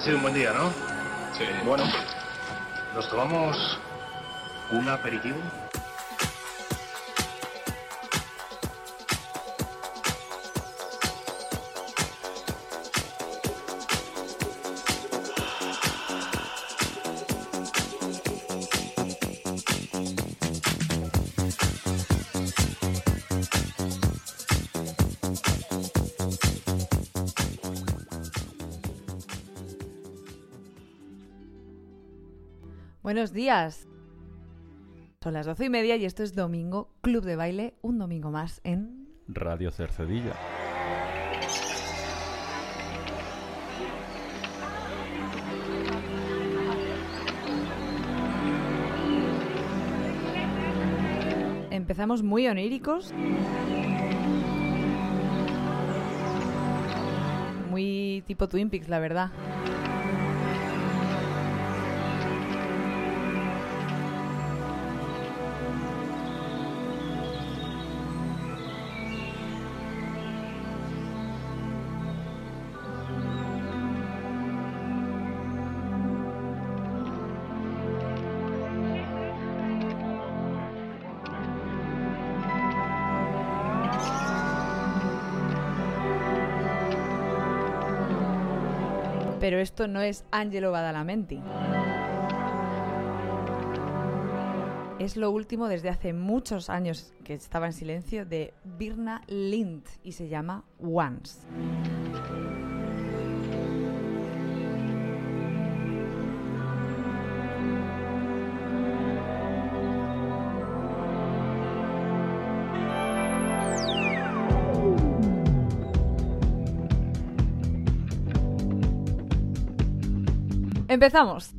Ha sido un buen día, ¿no? Sí. Bueno, ¿nos tomamos un aperitivo? Buenos días. Son las doce y media y esto es Domingo Club de Baile, un domingo más en... Radio Cercedilla. Empezamos muy oníricos. Muy tipo Twin Peaks, la verdad. Pero esto no es Angelo Badalamenti. Es lo último desde hace muchos años que estaba en silencio de Birna Lind y se llama Once. Empezamos.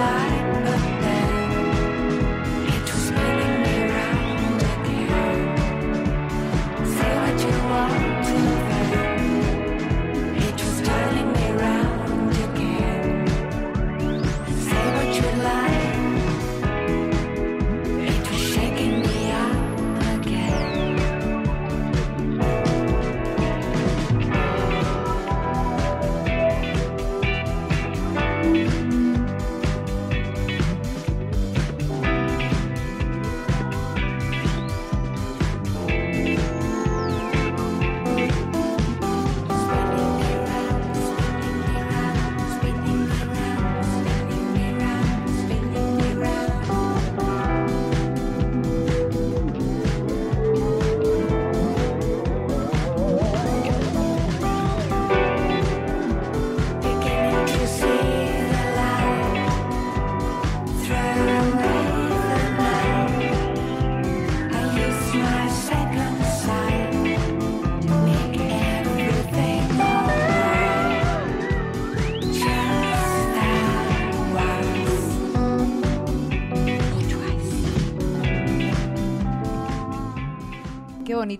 I.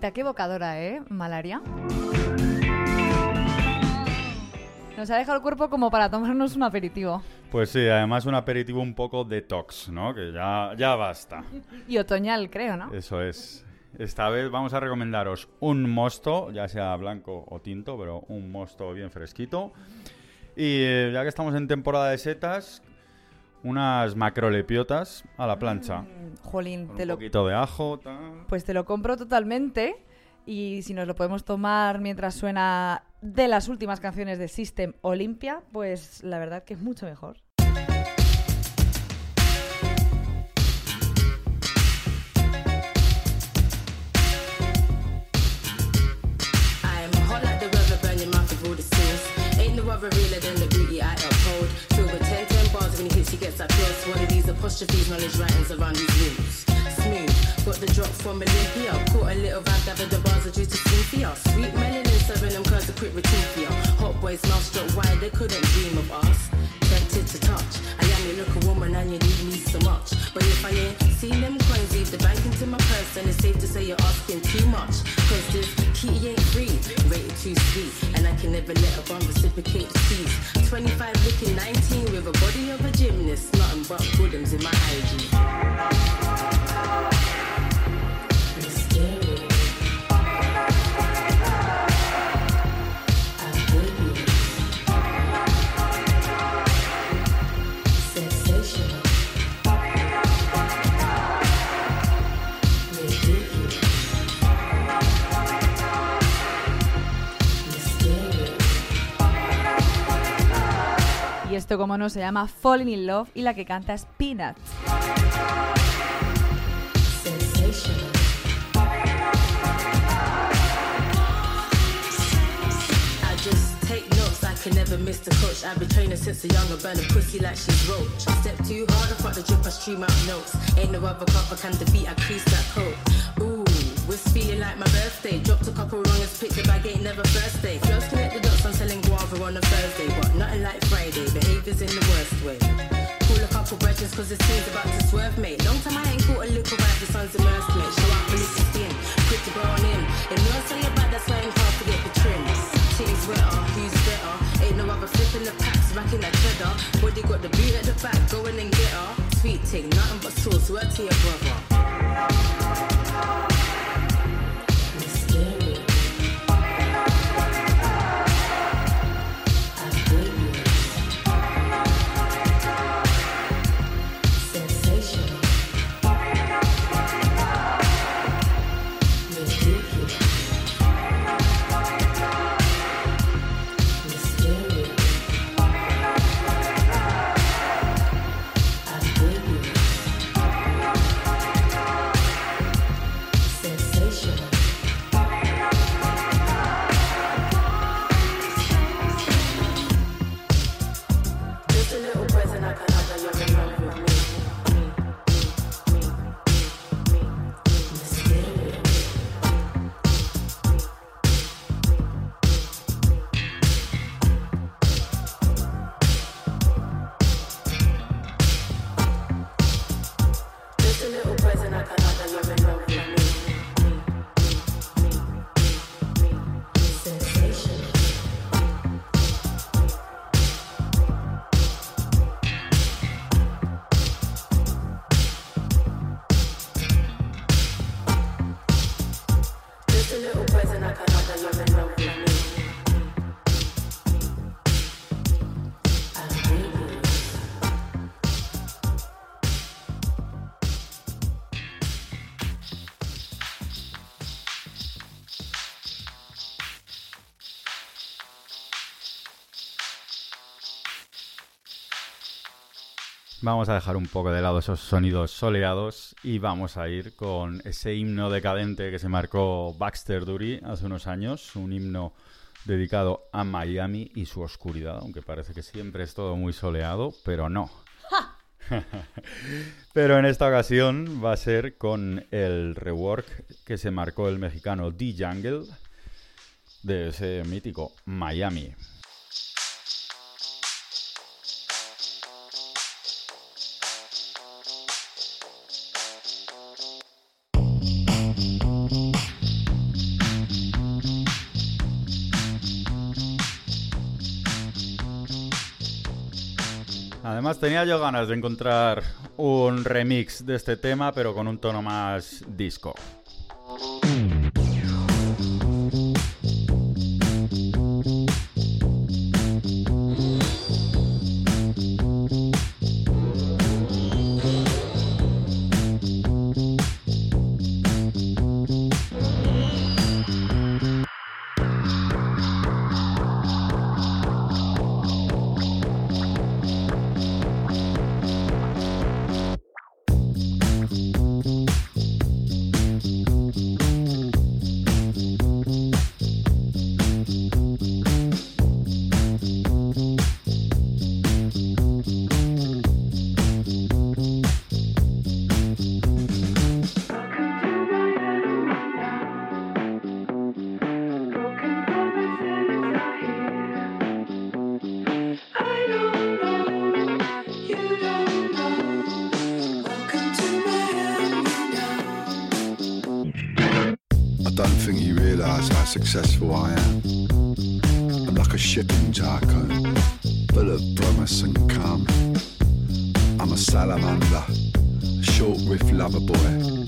qué evocadora, ¿eh? Malaria. Nos ha dejado el cuerpo como para tomarnos un aperitivo. Pues sí, además un aperitivo un poco detox, ¿no? Que ya, ya basta. Y otoñal, creo, ¿no? Eso es. Esta vez vamos a recomendaros un mosto, ya sea blanco o tinto, pero un mosto bien fresquito. Y eh, ya que estamos en temporada de setas, unas macrolepiotas a la plancha. Mm, Jolín, Con te un lo, poquito de ajo, tal. pues te lo compro totalmente. Y si nos lo podemos tomar mientras suena de las últimas canciones de System Olympia, pues la verdad que es mucho mejor. I'm apostrophes, knowledge writings around these roots. Smooth, got the drop from Olympia. Caught a little vibe, gathered the bars are due to Cynthia. Sweet melanin, serving them curves a quick retinthia. Hot boys, mouth struck wide, they couldn't dream of us. To touch. I am you look a woman and you need me so much. But if I ain't seen them coins, leave the bank into my purse, then it's safe to say you're asking too much. Cause this kitty ain't free, rated too sweet. And I can never let a bum reciprocate the tease. 25 looking 19 with a body of a gymnast. Nothing but goodums in my IG. Esto, como no, se llama Falling in Love y la que canta es Peanuts. I've been training since a younger, burn a pussy like she's roach. Step too hard, I fuck the drip, I stream out notes. Ain't no other can defeat, crease that coat. Was feeling like my birthday. Dropped a couple wrongers, picked the bag, ain't never first day. Girls connect the dots, I'm selling guava on a Thursday. But nothing like Friday, behavior's in the worst way. Call a couple brethren cause the scene's about to swerve, mate. Long time I ain't caught a little vibe, the sun's immersed, mate. Show out for little skin, quick to go on in. If no one say you're bad, that's why I'm hard to get the trim. Titties wetter, who's better? Ain't no other flipping the packs, racking that cheddar. Body got the boot at the back, go in and get her. Sweet ting, nothing but sauce, word to your brother. Vamos a dejar un poco de lado esos sonidos soleados y vamos a ir con ese himno decadente que se marcó Baxter Dury hace unos años, un himno dedicado a Miami y su oscuridad, aunque parece que siempre es todo muy soleado, pero no. pero en esta ocasión va a ser con el rework que se marcó el mexicano D Jungle de ese mítico Miami. Tenía yo ganas de encontrar un remix de este tema, pero con un tono más disco. You realise how successful I am. I'm like a shipping tycoon, full of promise and calm. I'm a salamander, short riff lover boy,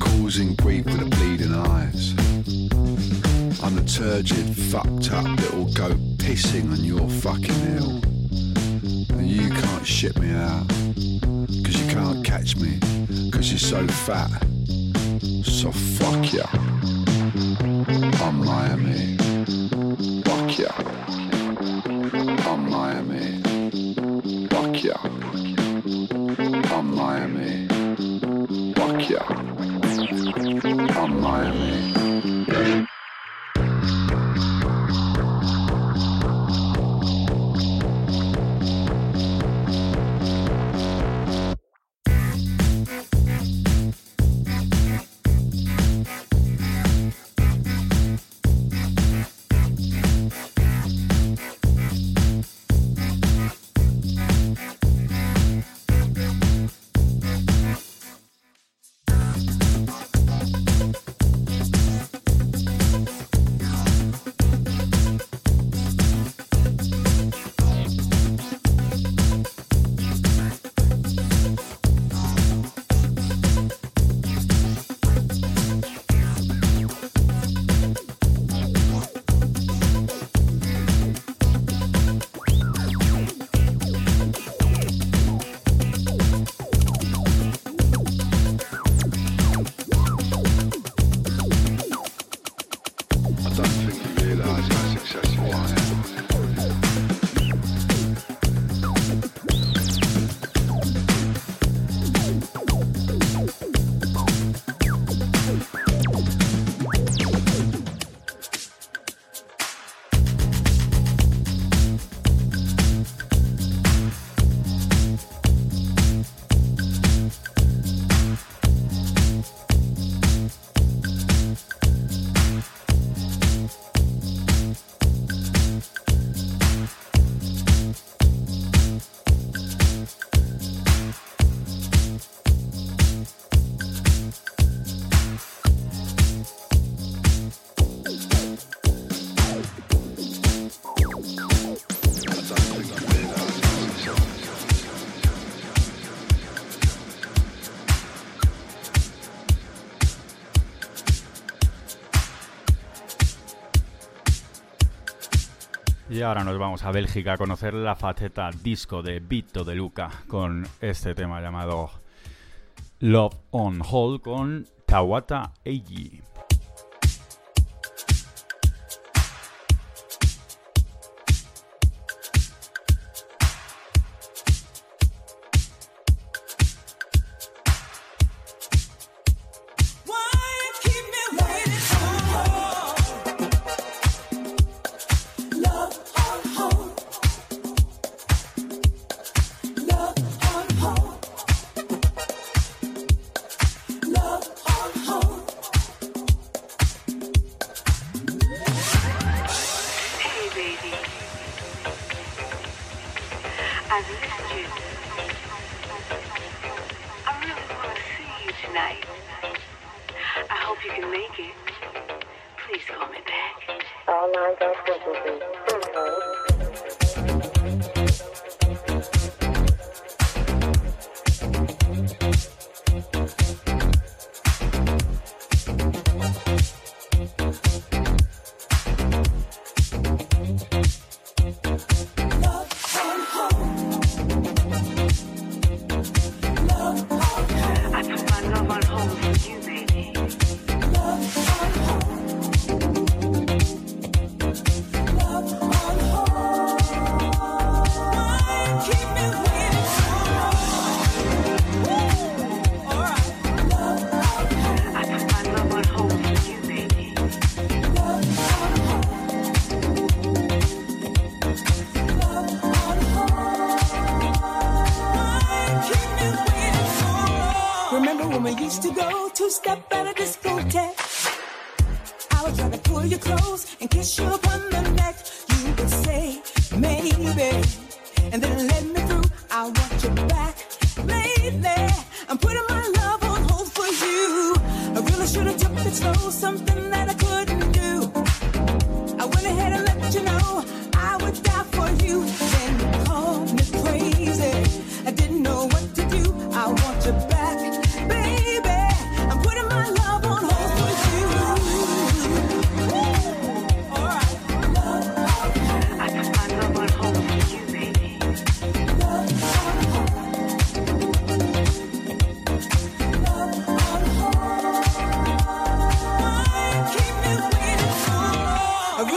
causing grief with the bleeding eyes. I'm a turgid, fucked up little goat pissing on your fucking hill. And you can't ship me out, cause you can't catch me, cause you're so fat. So fuck ya. Ahora nos vamos a Bélgica a conocer la faceta disco de Vito de Luca con este tema llamado Love on Hold con Tawata Eiji.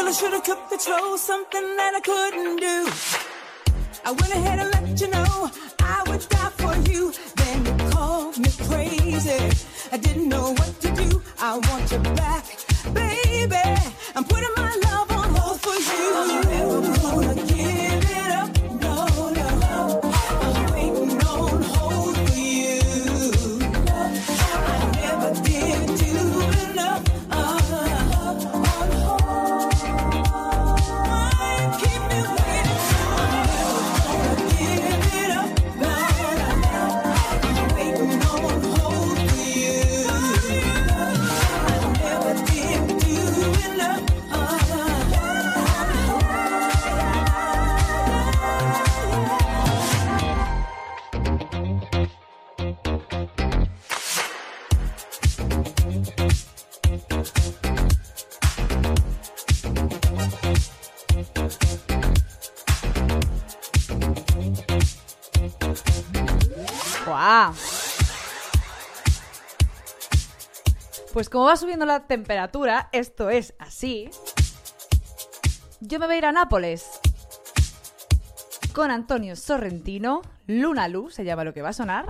Probably should have took control, something that I couldn't do. I went ahead and let you know I would die for you. Then you called me crazy. I didn't know what to do. I want you back, baby. I'm putting my love on hold for you. Pues como va subiendo la temperatura, esto es así. Yo me voy a ir a Nápoles con Antonio Sorrentino, Luna Luz, se llama lo que va a sonar.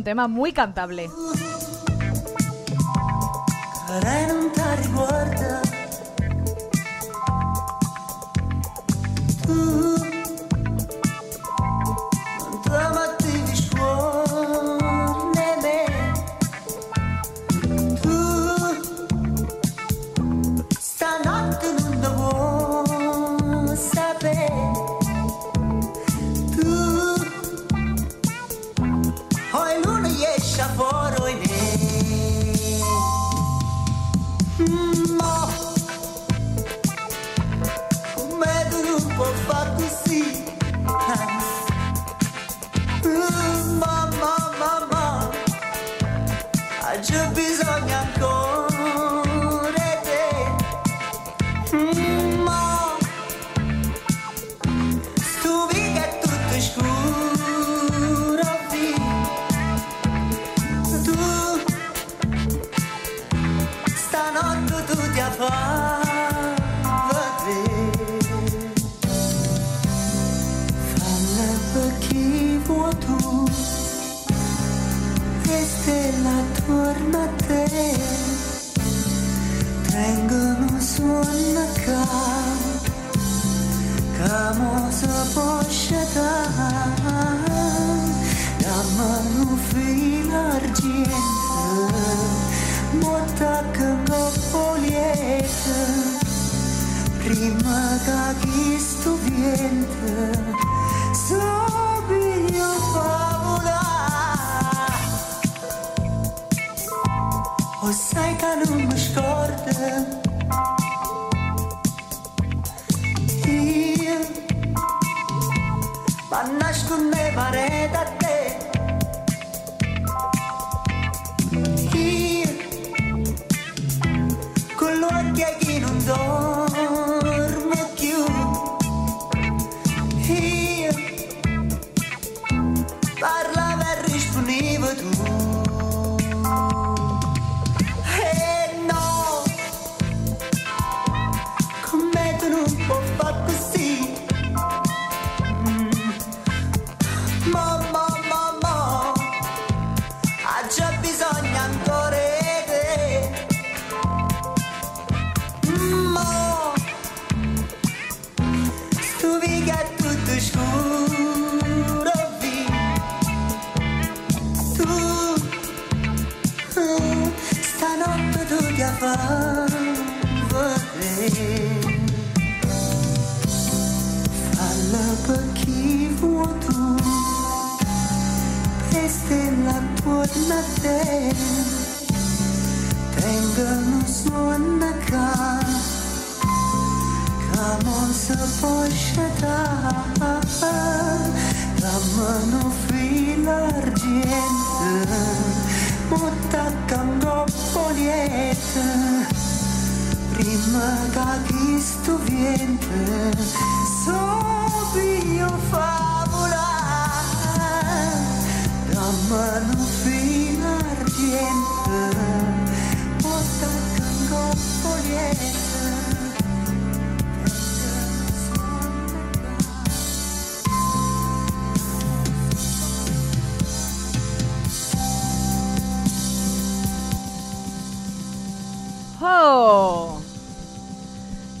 un tema muy cantable. Hier, man nascut me mare te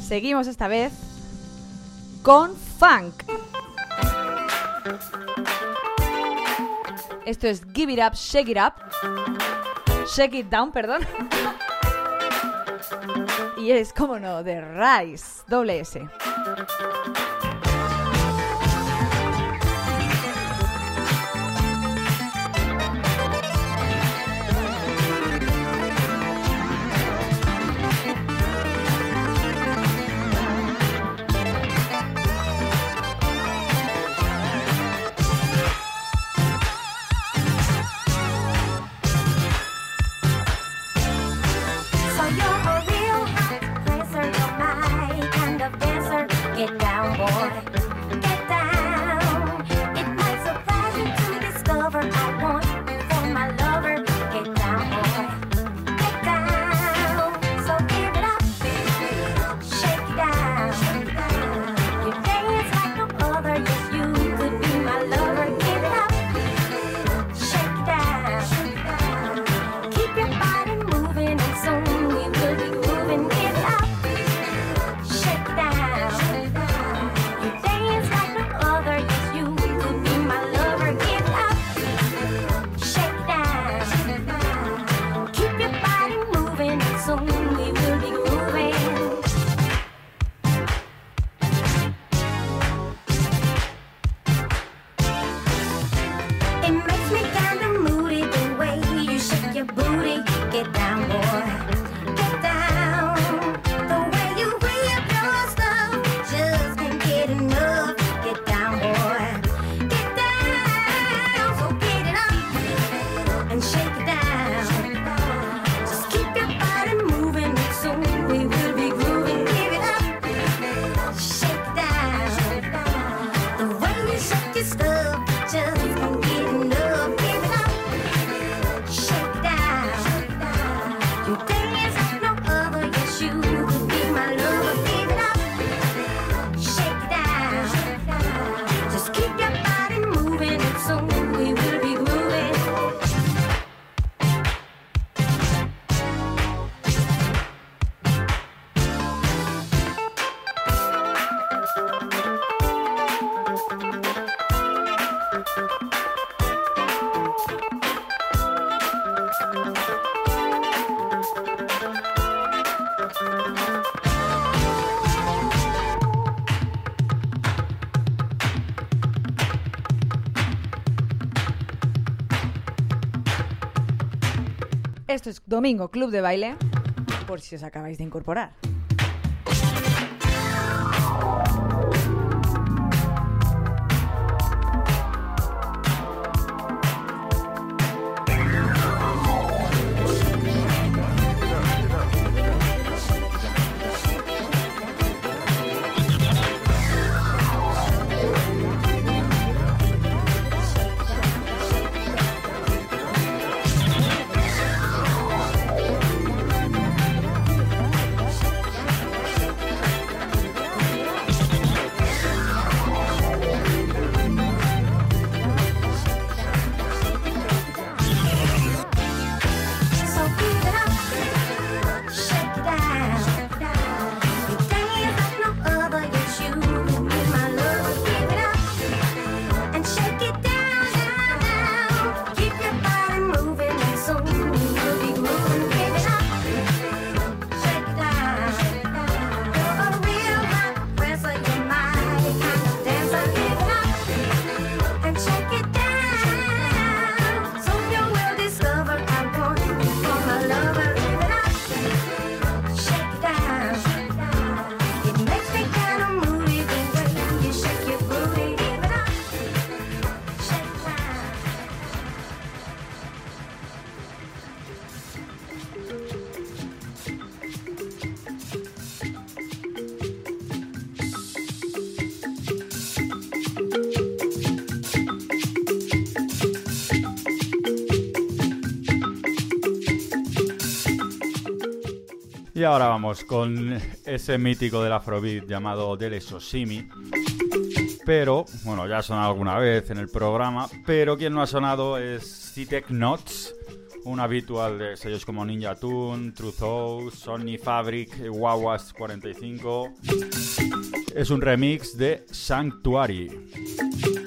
Seguimos esta vez con funk. Esto es Give It Up, Shake It Up. Shake It Down, perdón. Y es, como no, de Rice, doble S. Esto es Domingo Club de Baile, por si os acabáis de incorporar. Y ahora vamos con ese mítico del Afrobeat llamado Dele Sosimi. Pero, bueno, ya ha sonado alguna vez en el programa, pero quien no ha sonado es Citek Knots, un habitual de sellos como Ninja Tune, Truth Sony Fabric, Wawas 45. Es un remix de Sanctuary.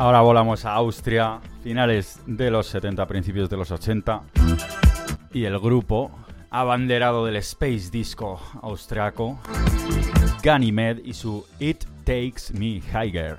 Ahora volamos a Austria, finales de los 70, principios de los 80. Y el grupo, abanderado del space disco austriaco, Ganymede y su It Takes Me Higher.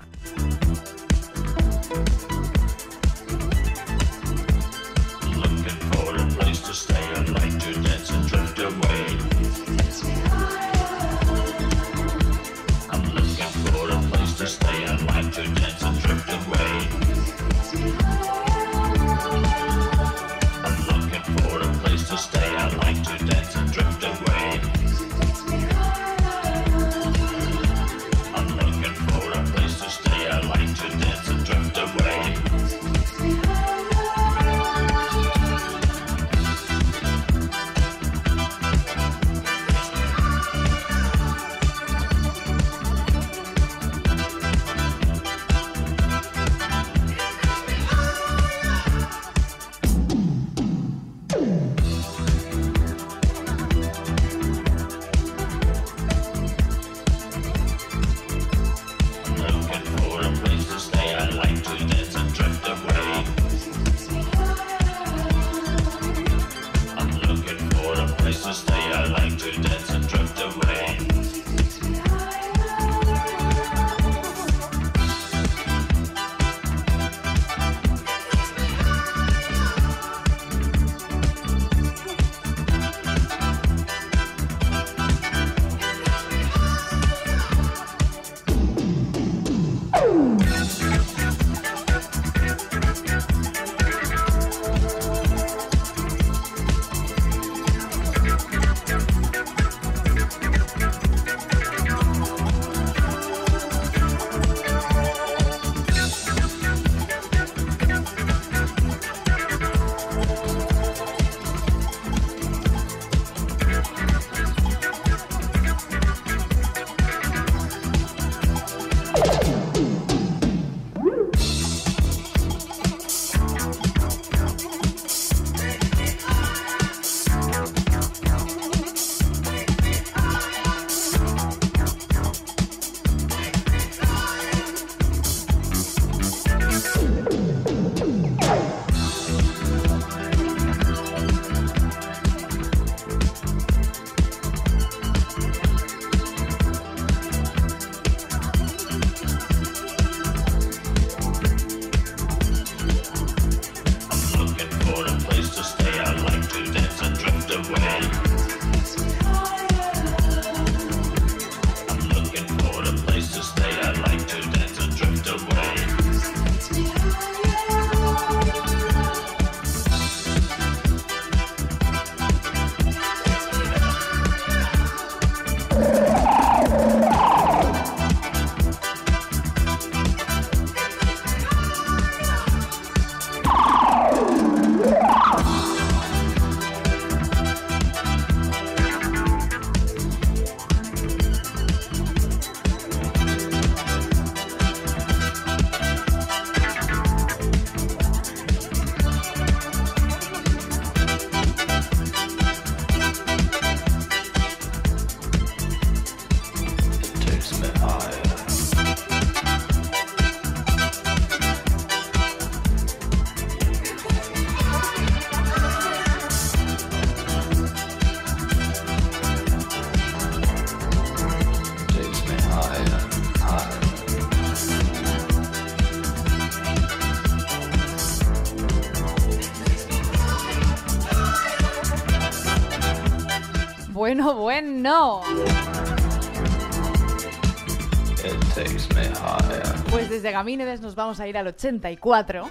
Gamínedes nos vamos a ir al 84.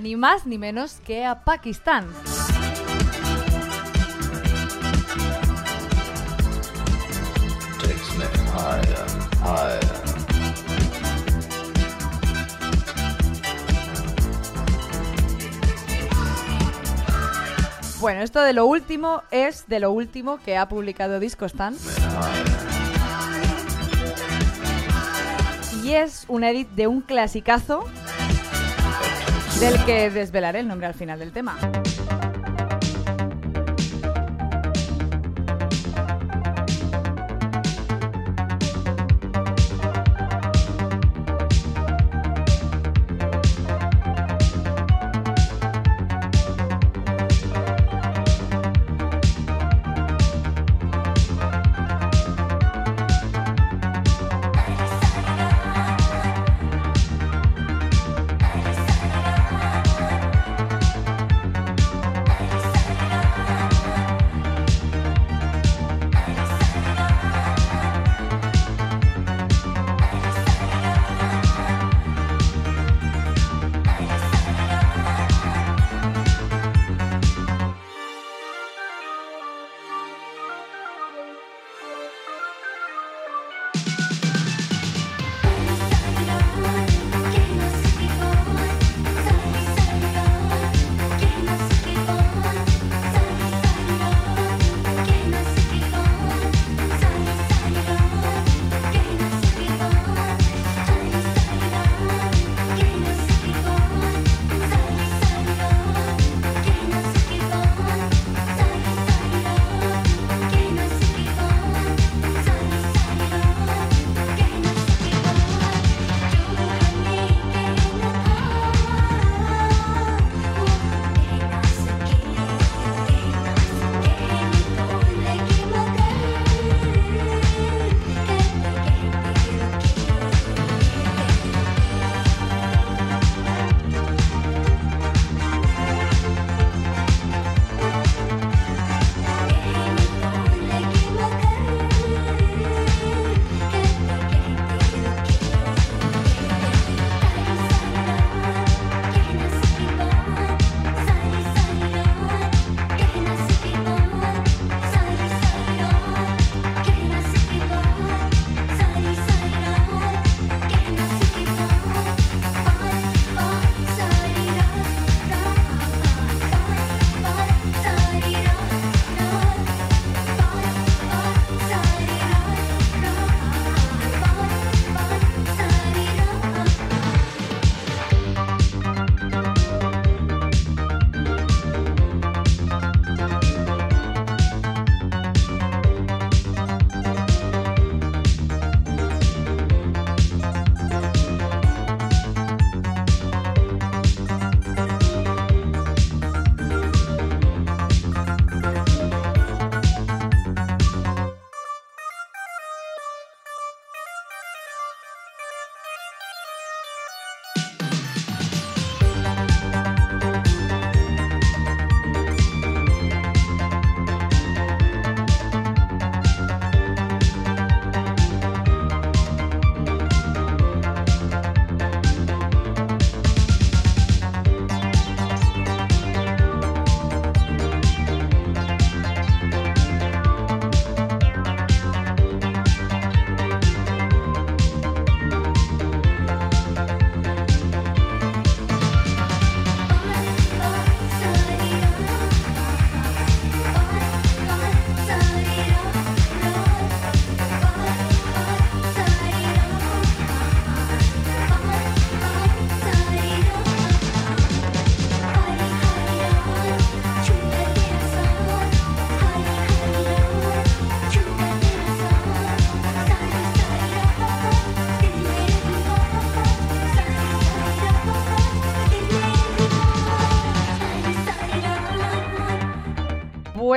Ni más ni menos que a Pakistán. Takes me higher, higher. Bueno, esto de lo último es de lo último que ha publicado Discostan. Es un edit de un clasicazo del que desvelaré el nombre al final del tema.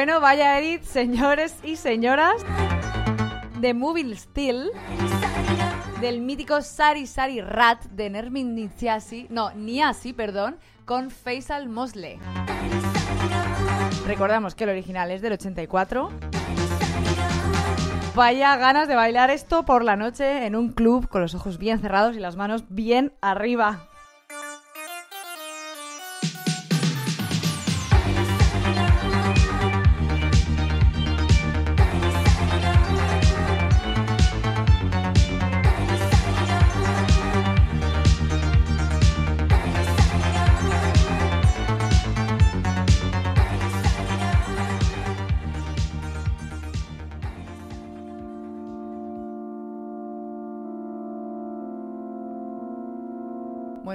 Bueno, vaya edit, señores y señoras. De Moving Still. Del mítico Sari Sari Rat de Nermin Niasiasi. No, Niasi, perdón. Con Faisal Mosley. Recordamos que el original es del 84. Vaya ganas de bailar esto por la noche en un club con los ojos bien cerrados y las manos bien arriba.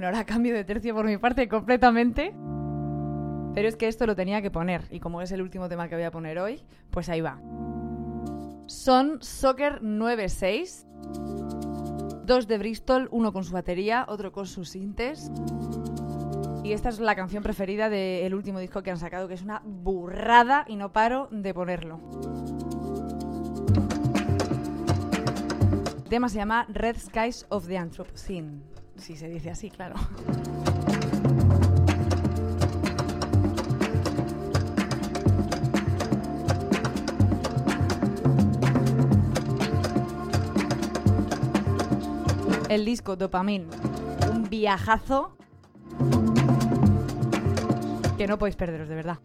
Bueno, ahora cambio de tercio por mi parte completamente. Pero es que esto lo tenía que poner. Y como es el último tema que voy a poner hoy, pues ahí va. Son Soccer 96. Dos de Bristol, uno con su batería, otro con sus sintes. Y esta es la canción preferida del último disco que han sacado, que es una burrada y no paro de ponerlo. El tema se llama Red Skies of the Anthropocene. Si se dice así, claro. El disco Dopamine. Un viajazo que no podéis perderos, de verdad.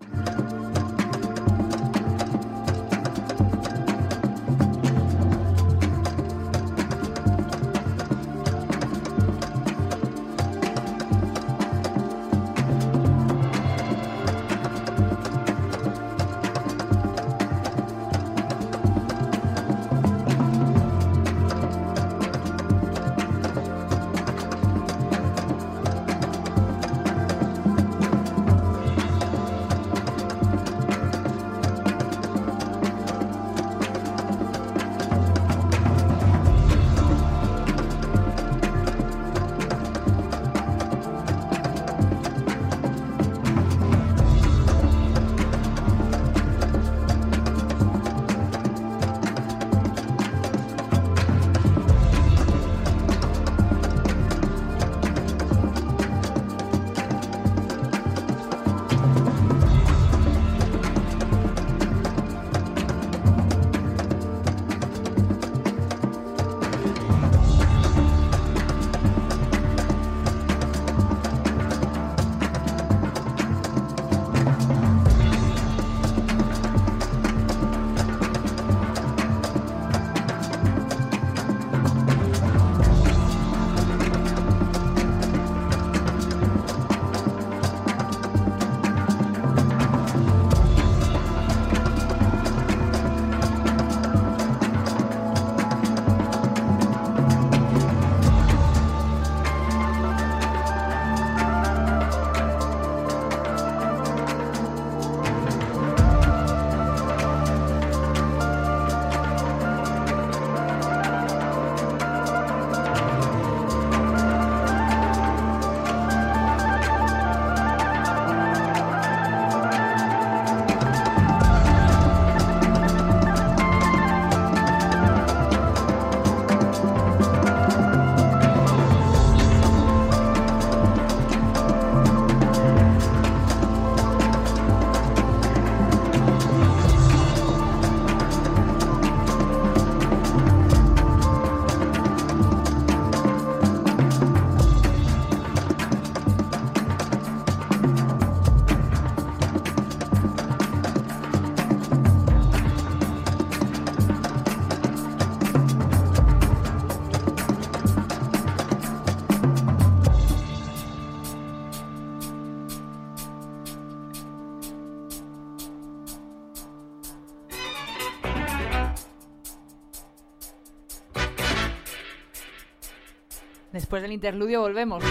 Del interludio volvemos.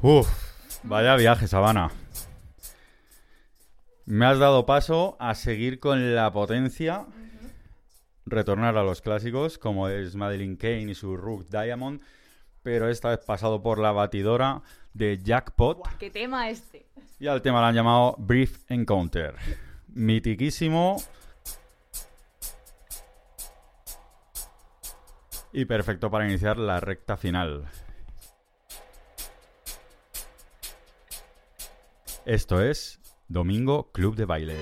Uf, vaya viaje, Sabana. Me has dado paso a seguir con la potencia retornar a los clásicos, como es Madeline Kane y su Rook Diamond, pero esta vez pasado por la batidora de Jackpot. Buah, ¿Qué tema este? Y al tema lo han llamado Brief Encounter. Mitiquísimo. Y perfecto para iniciar la recta final. Esto es Domingo Club de Baile.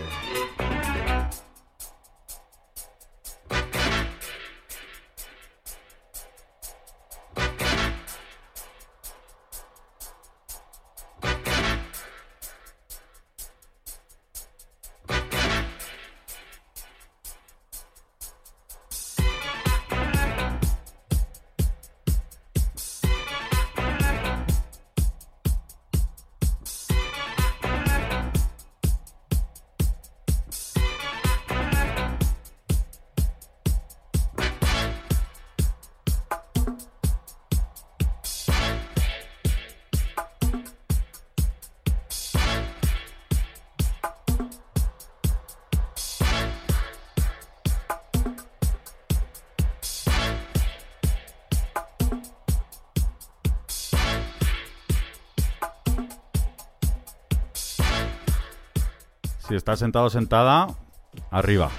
Estás sentado sentada, arriba.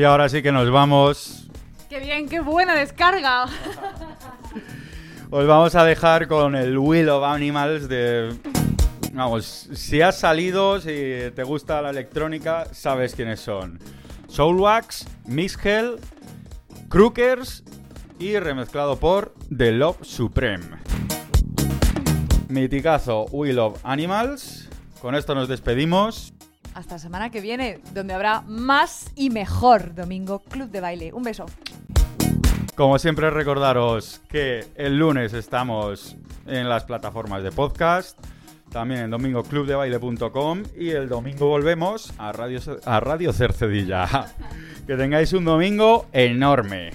Y ahora sí que nos vamos. ¡Qué bien, qué buena descarga! Os vamos a dejar con el Will of Animals de... Vamos, si has salido, si te gusta la electrónica, sabes quiénes son. Soulwax, Miss Hell, Crookers y remezclado por The Love Supreme. Miticazo Will of Animals. Con esto nos despedimos. Hasta la semana que viene, donde habrá más y mejor Domingo Club de Baile. Un beso. Como siempre recordaros que el lunes estamos en las plataformas de podcast, también en domingoclubdebaile.com y el domingo volvemos a Radio, a Radio Cercedilla. Que tengáis un domingo enorme.